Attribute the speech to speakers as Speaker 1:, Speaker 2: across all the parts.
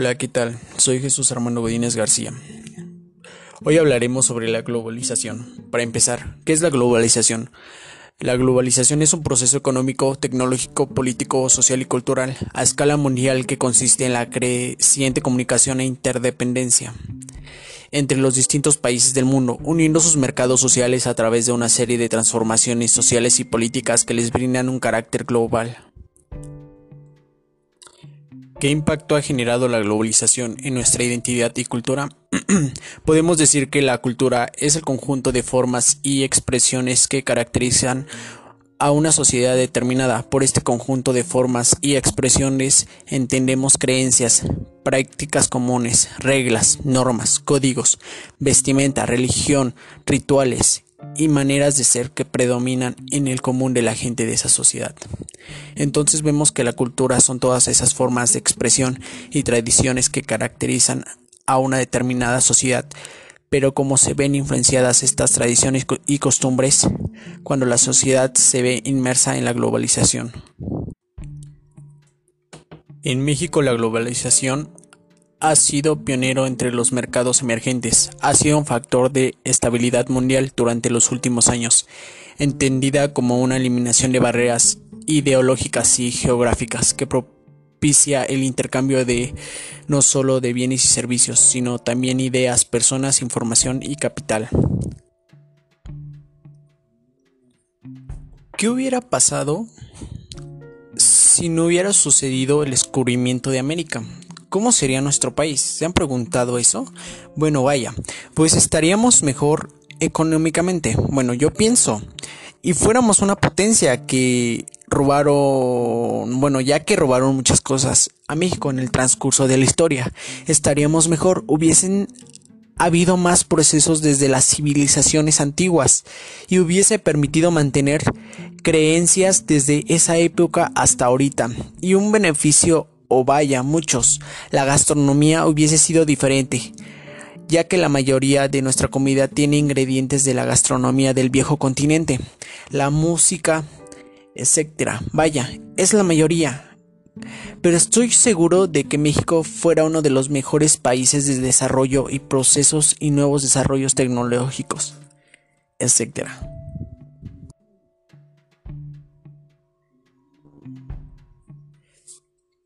Speaker 1: Hola, ¿qué tal? Soy Jesús Armando Godínez García. Hoy hablaremos sobre la globalización. Para empezar, ¿qué es la globalización? La globalización es un proceso económico, tecnológico, político, social y cultural a escala mundial que consiste en la creciente comunicación e interdependencia entre los distintos países del mundo, uniendo sus mercados sociales a través de una serie de transformaciones sociales y políticas que les brindan un carácter global. ¿Qué impacto ha generado la globalización en nuestra identidad y cultura? Podemos decir que la cultura es el conjunto de formas y expresiones que caracterizan a una sociedad determinada. Por este conjunto de formas y expresiones entendemos creencias, prácticas comunes, reglas, normas, códigos, vestimenta, religión, rituales y maneras de ser que predominan en el común de la gente de esa sociedad. Entonces vemos que la cultura son todas esas formas de expresión y tradiciones que caracterizan a una determinada sociedad, pero como se ven influenciadas estas tradiciones y costumbres cuando la sociedad se ve inmersa en la globalización. En México la globalización ha sido pionero entre los mercados emergentes, ha sido un factor de estabilidad mundial durante los últimos años, entendida como una eliminación de barreras ideológicas y geográficas que propicia el intercambio de no solo de bienes y servicios, sino también ideas, personas, información y capital. ¿Qué hubiera pasado si no hubiera sucedido el descubrimiento de América? ¿Cómo sería nuestro país? ¿Se han preguntado eso? Bueno, vaya, pues estaríamos mejor económicamente. Bueno, yo pienso, y fuéramos una potencia que robaron, bueno, ya que robaron muchas cosas a México en el transcurso de la historia, estaríamos mejor, hubiesen habido más procesos desde las civilizaciones antiguas y hubiese permitido mantener creencias desde esa época hasta ahorita y un beneficio o vaya muchos, la gastronomía hubiese sido diferente, ya que la mayoría de nuestra comida tiene ingredientes de la gastronomía del viejo continente, la música, etcétera. Vaya, es la mayoría. Pero estoy seguro de que México fuera uno de los mejores países de desarrollo y procesos y nuevos desarrollos tecnológicos, etcétera.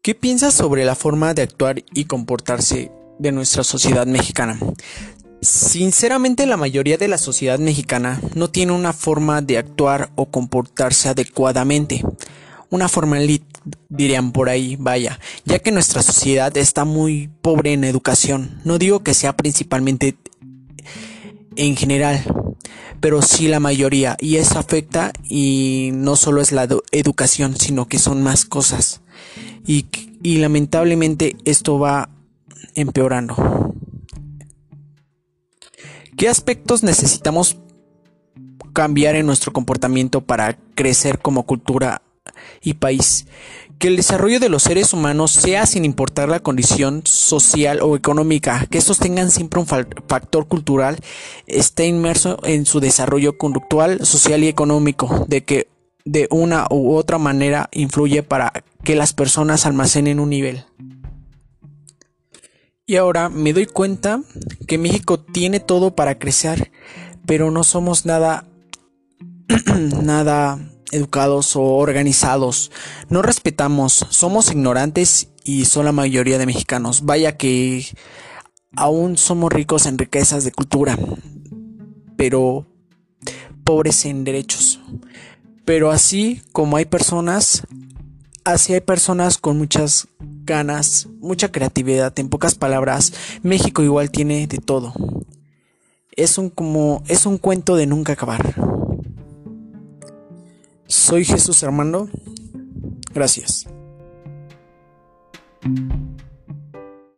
Speaker 1: ¿Qué piensas sobre la forma de actuar y comportarse de nuestra sociedad mexicana? Sinceramente la mayoría de la sociedad mexicana no tiene una forma de actuar o comportarse adecuadamente. Una forma elite, dirían por ahí, vaya, ya que nuestra sociedad está muy pobre en educación. No digo que sea principalmente en general, pero sí la mayoría, y eso afecta y no solo es la educación, sino que son más cosas y, lamentablemente esto va empeorando. ¿Qué aspectos necesitamos cambiar en nuestro comportamiento para crecer como cultura y país? Que el desarrollo de los seres humanos sea sin importar la condición social o económica, que estos tengan siempre un factor cultural, esté inmerso en su desarrollo conductual, social y económico, de que de una u otra manera influye para que las personas almacenen un nivel. Y ahora me doy cuenta que México tiene todo para crecer, pero no somos nada nada educados o organizados. No respetamos, somos ignorantes y son la mayoría de mexicanos. Vaya que aún somos ricos en riquezas de cultura, pero pobres en derechos. Pero así como hay personas, así hay personas con muchas ganas, mucha creatividad. En pocas palabras, México igual tiene de todo. Es un como es un cuento de nunca acabar. Soy Jesús Armando. Gracias.